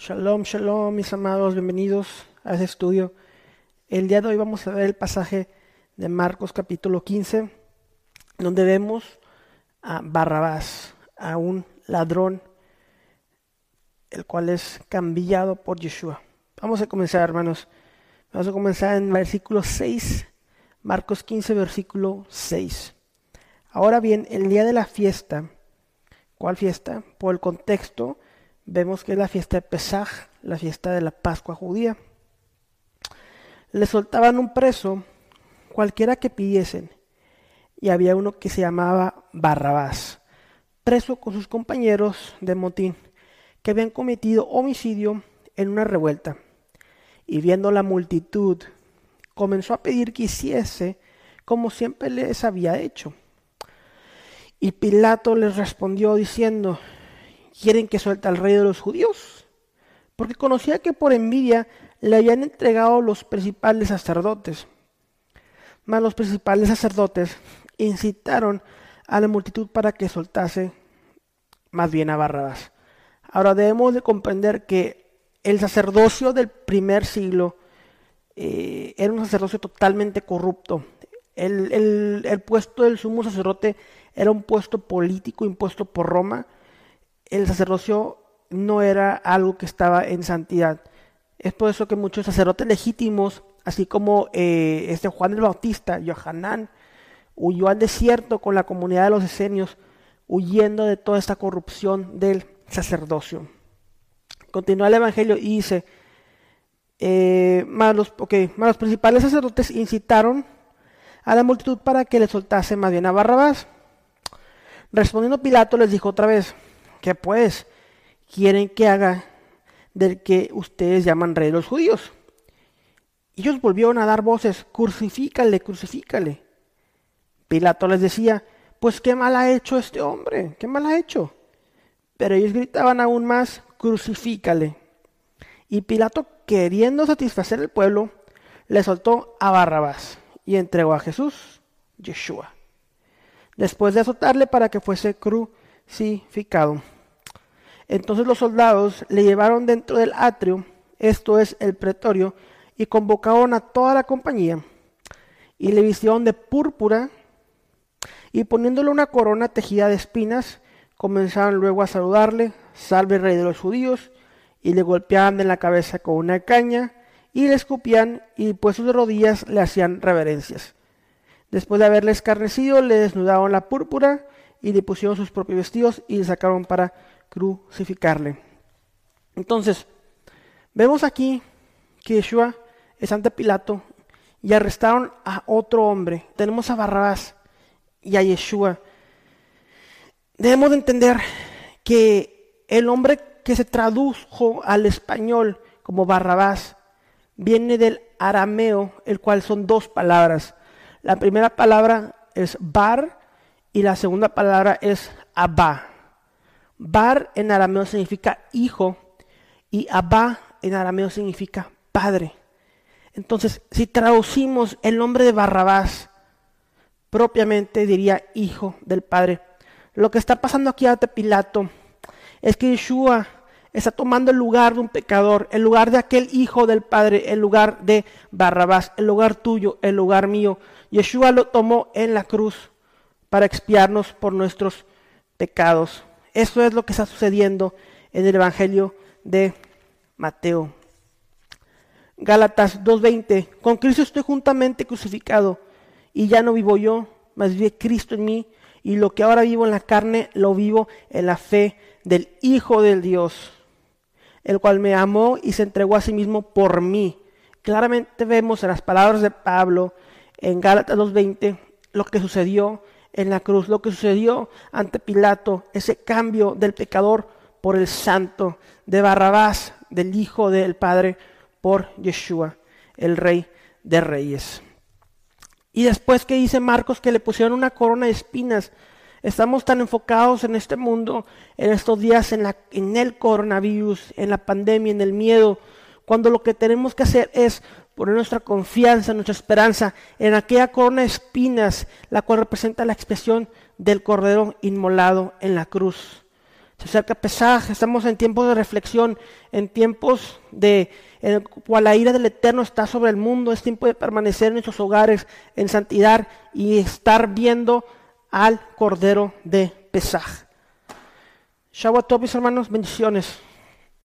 Shalom, shalom, mis amados, bienvenidos a este estudio. El día de hoy vamos a ver el pasaje de Marcos capítulo 15, donde vemos a Barrabás, a un ladrón, el cual es cambiado por Yeshua. Vamos a comenzar, hermanos. Vamos a comenzar en versículo 6, Marcos 15, versículo 6. Ahora bien, el día de la fiesta, ¿cuál fiesta? Por el contexto, vemos que es la fiesta de Pesaj, la fiesta de la Pascua judía. Le soltaban un preso, cualquiera que pidiesen, y había uno que se llamaba Barrabás, preso con sus compañeros de motín, que habían cometido homicidio en una revuelta. Y viendo la multitud, comenzó a pedir que hiciese como siempre les había hecho. Y Pilato les respondió diciendo, quieren que suelte al rey de los judíos, porque conocía que por envidia le habían entregado los principales sacerdotes. Mas los principales sacerdotes incitaron a la multitud para que soltase más bien a Barrabás. Ahora debemos de comprender que el sacerdocio del primer siglo eh, era un sacerdocio totalmente corrupto. El, el puesto del sumo sacerdote era un puesto político impuesto por Roma el sacerdocio no era algo que estaba en santidad. Es por eso que muchos sacerdotes legítimos, así como eh, este Juan el Bautista, Johanán, huyó al desierto con la comunidad de los esenios, huyendo de toda esta corrupción del sacerdocio. Continúa el Evangelio y dice, eh, más, los, principales sacerdotes incitaron a la multitud para que le soltase más bien a Barrabás. Respondiendo Pilato les dijo otra vez, ¿Qué pues quieren que haga del que ustedes llaman rey de los judíos? Ellos volvieron a dar voces, crucifícale, crucifícale. Pilato les decía, pues qué mal ha hecho este hombre, qué mal ha hecho. Pero ellos gritaban aún más, crucifícale. Y Pilato, queriendo satisfacer al pueblo, le soltó a Barrabás y entregó a Jesús, Yeshua. Después de azotarle para que fuese Entonces los soldados le llevaron dentro del atrio, esto es el pretorio, y convocaron a toda la compañía, y le vistieron de púrpura, y poniéndole una corona tejida de espinas, comenzaron luego a saludarle, salve rey de los judíos, y le golpeaban en la cabeza con una caña, y le escupían, y puestos de rodillas le hacían reverencias. Después de haberle escarnecido, le desnudaron la púrpura, y le pusieron sus propios vestidos y le sacaron para crucificarle. Entonces, vemos aquí que Yeshua es ante Pilato y arrestaron a otro hombre. Tenemos a Barrabás y a Yeshua. Debemos de entender que el hombre que se tradujo al español como Barrabás viene del arameo, el cual son dos palabras. La primera palabra es bar y la segunda palabra es Abba. Bar en arameo significa hijo y Abba en arameo significa padre. Entonces, si traducimos el nombre de Barrabás, propiamente diría hijo del padre. Lo que está pasando aquí ante Pilato es que Yeshua está tomando el lugar de un pecador, el lugar de aquel hijo del Padre, el lugar de Barrabás, el lugar tuyo, el lugar mío. Yeshua lo tomó en la cruz para expiarnos por nuestros pecados. Eso es lo que está sucediendo en el Evangelio de Mateo. Gálatas 2.20. Con Cristo estoy juntamente crucificado y ya no vivo yo, mas vive Cristo en mí y lo que ahora vivo en la carne lo vivo en la fe del Hijo del Dios, el cual me amó y se entregó a sí mismo por mí. Claramente vemos en las palabras de Pablo en Gálatas 2.20 lo que sucedió en la cruz, lo que sucedió ante Pilato, ese cambio del pecador por el santo, de Barrabás, del Hijo del Padre, por Yeshua, el Rey de Reyes. Y después que dice Marcos que le pusieron una corona de espinas, estamos tan enfocados en este mundo, en estos días, en, la, en el coronavirus, en la pandemia, en el miedo, cuando lo que tenemos que hacer es poner nuestra confianza, nuestra esperanza en aquella corona de espinas, la cual representa la expresión del Cordero inmolado en la cruz. Se acerca Pesaj, estamos en tiempos de reflexión, en tiempos de en cual la ira del Eterno está sobre el mundo, es tiempo de permanecer en nuestros hogares en santidad y estar viendo al Cordero de Pesaj. Shabbat mis hermanos, bendiciones.